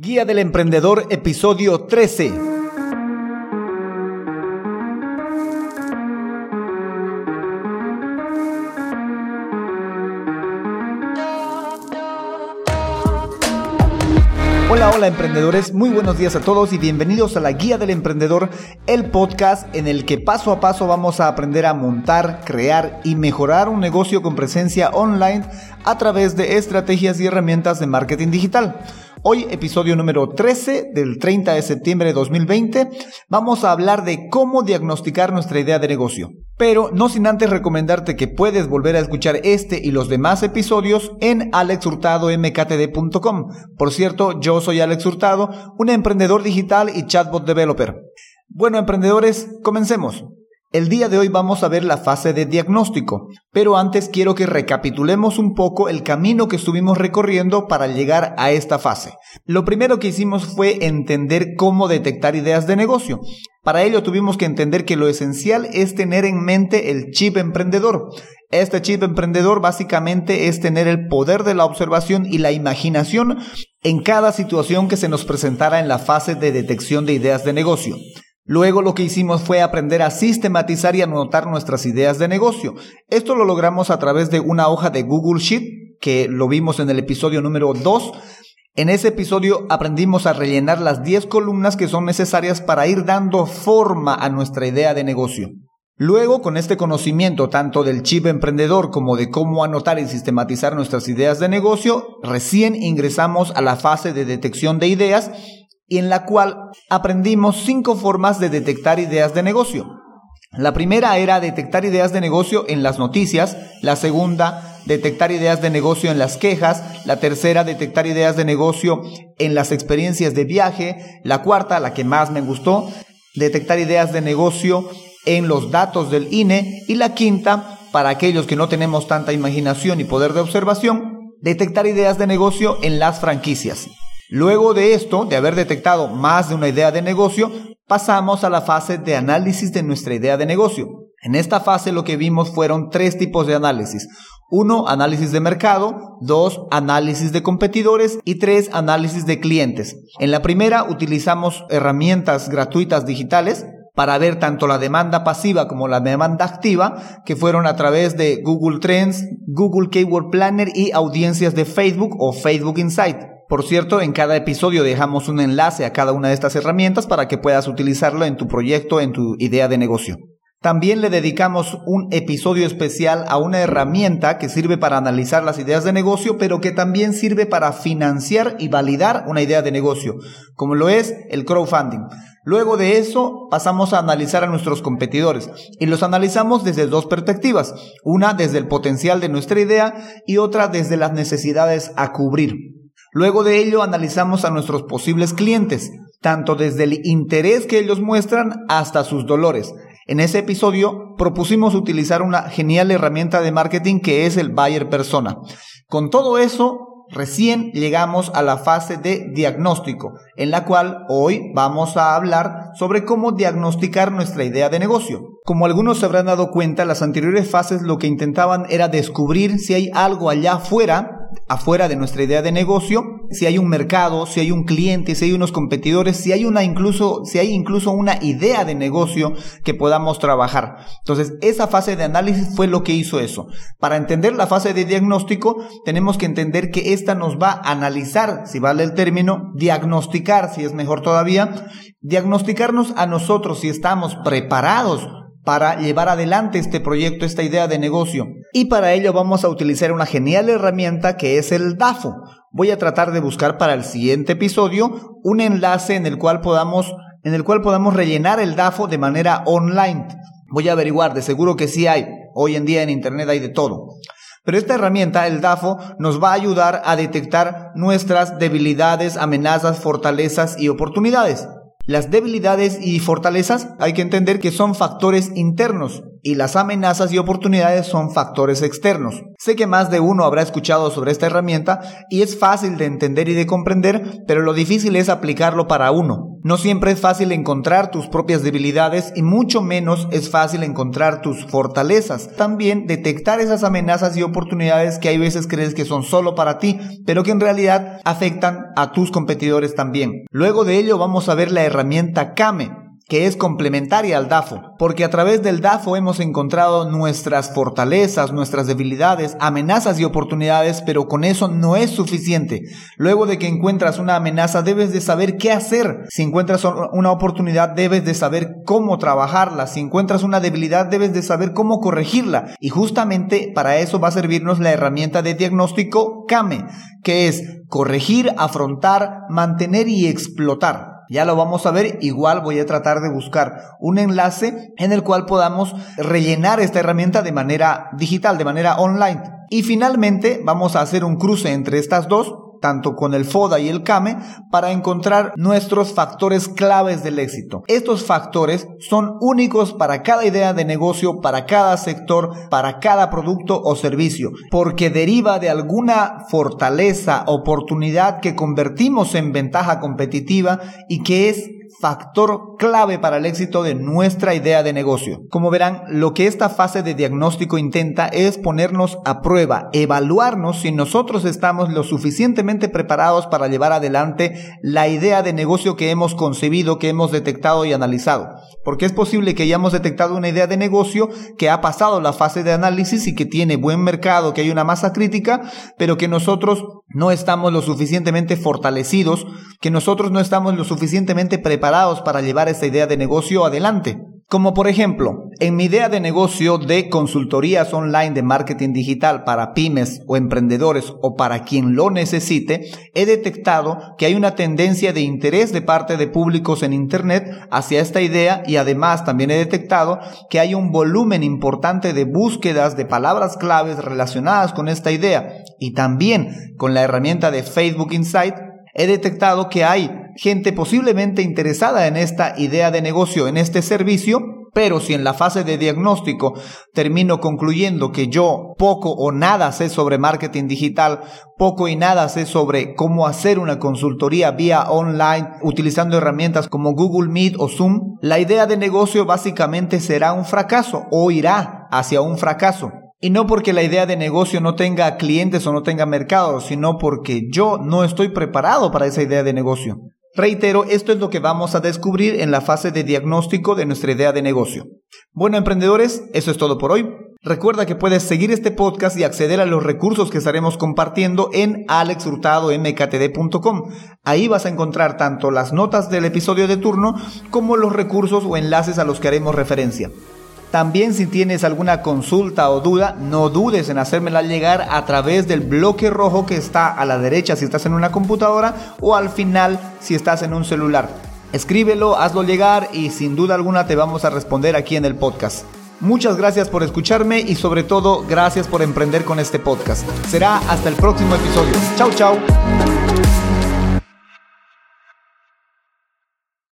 Guía del Emprendedor, episodio 13. Hola, hola emprendedores, muy buenos días a todos y bienvenidos a la Guía del Emprendedor, el podcast en el que paso a paso vamos a aprender a montar, crear y mejorar un negocio con presencia online a través de estrategias y herramientas de marketing digital. Hoy, episodio número 13 del 30 de septiembre de 2020, vamos a hablar de cómo diagnosticar nuestra idea de negocio. Pero no sin antes recomendarte que puedes volver a escuchar este y los demás episodios en alexhurtadomktd.com. Por cierto, yo soy Alex Hurtado, un emprendedor digital y chatbot developer. Bueno, emprendedores, comencemos. El día de hoy vamos a ver la fase de diagnóstico, pero antes quiero que recapitulemos un poco el camino que estuvimos recorriendo para llegar a esta fase. Lo primero que hicimos fue entender cómo detectar ideas de negocio. Para ello tuvimos que entender que lo esencial es tener en mente el chip emprendedor. Este chip emprendedor básicamente es tener el poder de la observación y la imaginación en cada situación que se nos presentara en la fase de detección de ideas de negocio. Luego lo que hicimos fue aprender a sistematizar y anotar nuestras ideas de negocio. Esto lo logramos a través de una hoja de Google Sheet, que lo vimos en el episodio número 2. En ese episodio aprendimos a rellenar las 10 columnas que son necesarias para ir dando forma a nuestra idea de negocio. Luego, con este conocimiento tanto del chip emprendedor como de cómo anotar y sistematizar nuestras ideas de negocio, recién ingresamos a la fase de detección de ideas y en la cual aprendimos cinco formas de detectar ideas de negocio. La primera era detectar ideas de negocio en las noticias, la segunda, detectar ideas de negocio en las quejas, la tercera, detectar ideas de negocio en las experiencias de viaje, la cuarta, la que más me gustó, detectar ideas de negocio en los datos del INE y la quinta, para aquellos que no tenemos tanta imaginación y poder de observación, detectar ideas de negocio en las franquicias. Luego de esto, de haber detectado más de una idea de negocio, pasamos a la fase de análisis de nuestra idea de negocio. En esta fase lo que vimos fueron tres tipos de análisis. Uno, análisis de mercado. Dos, análisis de competidores. Y tres, análisis de clientes. En la primera utilizamos herramientas gratuitas digitales para ver tanto la demanda pasiva como la demanda activa, que fueron a través de Google Trends, Google Keyword Planner y audiencias de Facebook o Facebook Insight. Por cierto, en cada episodio dejamos un enlace a cada una de estas herramientas para que puedas utilizarlo en tu proyecto, en tu idea de negocio. También le dedicamos un episodio especial a una herramienta que sirve para analizar las ideas de negocio, pero que también sirve para financiar y validar una idea de negocio, como lo es el crowdfunding. Luego de eso pasamos a analizar a nuestros competidores y los analizamos desde dos perspectivas, una desde el potencial de nuestra idea y otra desde las necesidades a cubrir. Luego de ello analizamos a nuestros posibles clientes, tanto desde el interés que ellos muestran hasta sus dolores. En ese episodio propusimos utilizar una genial herramienta de marketing que es el Buyer Persona. Con todo eso, recién llegamos a la fase de diagnóstico, en la cual hoy vamos a hablar sobre cómo diagnosticar nuestra idea de negocio. Como algunos se habrán dado cuenta, las anteriores fases lo que intentaban era descubrir si hay algo allá afuera afuera de nuestra idea de negocio, si hay un mercado, si hay un cliente, si hay unos competidores, si hay una incluso, si hay incluso una idea de negocio que podamos trabajar. Entonces, esa fase de análisis fue lo que hizo eso. Para entender la fase de diagnóstico, tenemos que entender que esta nos va a analizar, si vale el término, diagnosticar, si es mejor todavía, diagnosticarnos a nosotros si estamos preparados para llevar adelante este proyecto, esta idea de negocio. Y para ello vamos a utilizar una genial herramienta que es el DAFO. Voy a tratar de buscar para el siguiente episodio un enlace en el cual podamos, en el cual podamos rellenar el DAFO de manera online. Voy a averiguar, de seguro que sí hay. Hoy en día en Internet hay de todo. Pero esta herramienta, el DAFO, nos va a ayudar a detectar nuestras debilidades, amenazas, fortalezas y oportunidades. Las debilidades y fortalezas hay que entender que son factores internos y las amenazas y oportunidades son factores externos. Sé que más de uno habrá escuchado sobre esta herramienta y es fácil de entender y de comprender, pero lo difícil es aplicarlo para uno. No siempre es fácil encontrar tus propias debilidades y mucho menos es fácil encontrar tus fortalezas. También detectar esas amenazas y oportunidades que hay veces crees que son solo para ti, pero que en realidad afectan a tus competidores también. Luego de ello vamos a ver la herramienta Kame que es complementaria al DAFO, porque a través del DAFO hemos encontrado nuestras fortalezas, nuestras debilidades, amenazas y oportunidades, pero con eso no es suficiente. Luego de que encuentras una amenaza, debes de saber qué hacer. Si encuentras una oportunidad, debes de saber cómo trabajarla. Si encuentras una debilidad, debes de saber cómo corregirla. Y justamente para eso va a servirnos la herramienta de diagnóstico CAME, que es corregir, afrontar, mantener y explotar. Ya lo vamos a ver, igual voy a tratar de buscar un enlace en el cual podamos rellenar esta herramienta de manera digital, de manera online. Y finalmente vamos a hacer un cruce entre estas dos tanto con el FODA y el CAME, para encontrar nuestros factores claves del éxito. Estos factores son únicos para cada idea de negocio, para cada sector, para cada producto o servicio, porque deriva de alguna fortaleza, oportunidad que convertimos en ventaja competitiva y que es factor clave para el éxito de nuestra idea de negocio. Como verán, lo que esta fase de diagnóstico intenta es ponernos a prueba, evaluarnos si nosotros estamos lo suficientemente preparados para llevar adelante la idea de negocio que hemos concebido, que hemos detectado y analizado. Porque es posible que hayamos detectado una idea de negocio que ha pasado la fase de análisis y que tiene buen mercado, que hay una masa crítica, pero que nosotros no estamos lo suficientemente fortalecidos, que nosotros no estamos lo suficientemente preparados para llevar esta idea de negocio adelante. Como por ejemplo, en mi idea de negocio de consultorías online de marketing digital para pymes o emprendedores o para quien lo necesite, he detectado que hay una tendencia de interés de parte de públicos en Internet hacia esta idea y además también he detectado que hay un volumen importante de búsquedas de palabras claves relacionadas con esta idea y también con la herramienta de Facebook Insight he detectado que hay gente posiblemente interesada en esta idea de negocio, en este servicio, pero si en la fase de diagnóstico termino concluyendo que yo poco o nada sé sobre marketing digital, poco y nada sé sobre cómo hacer una consultoría vía online utilizando herramientas como Google Meet o Zoom, la idea de negocio básicamente será un fracaso o irá hacia un fracaso. Y no porque la idea de negocio no tenga clientes o no tenga mercado, sino porque yo no estoy preparado para esa idea de negocio. Reitero, esto es lo que vamos a descubrir en la fase de diagnóstico de nuestra idea de negocio. Bueno, emprendedores, eso es todo por hoy. Recuerda que puedes seguir este podcast y acceder a los recursos que estaremos compartiendo en alexhurtadomktd.com. Ahí vas a encontrar tanto las notas del episodio de turno como los recursos o enlaces a los que haremos referencia. También si tienes alguna consulta o duda, no dudes en hacérmela llegar a través del bloque rojo que está a la derecha si estás en una computadora o al final si estás en un celular. Escríbelo, hazlo llegar y sin duda alguna te vamos a responder aquí en el podcast. Muchas gracias por escucharme y sobre todo gracias por emprender con este podcast. Será hasta el próximo episodio. Chau chau.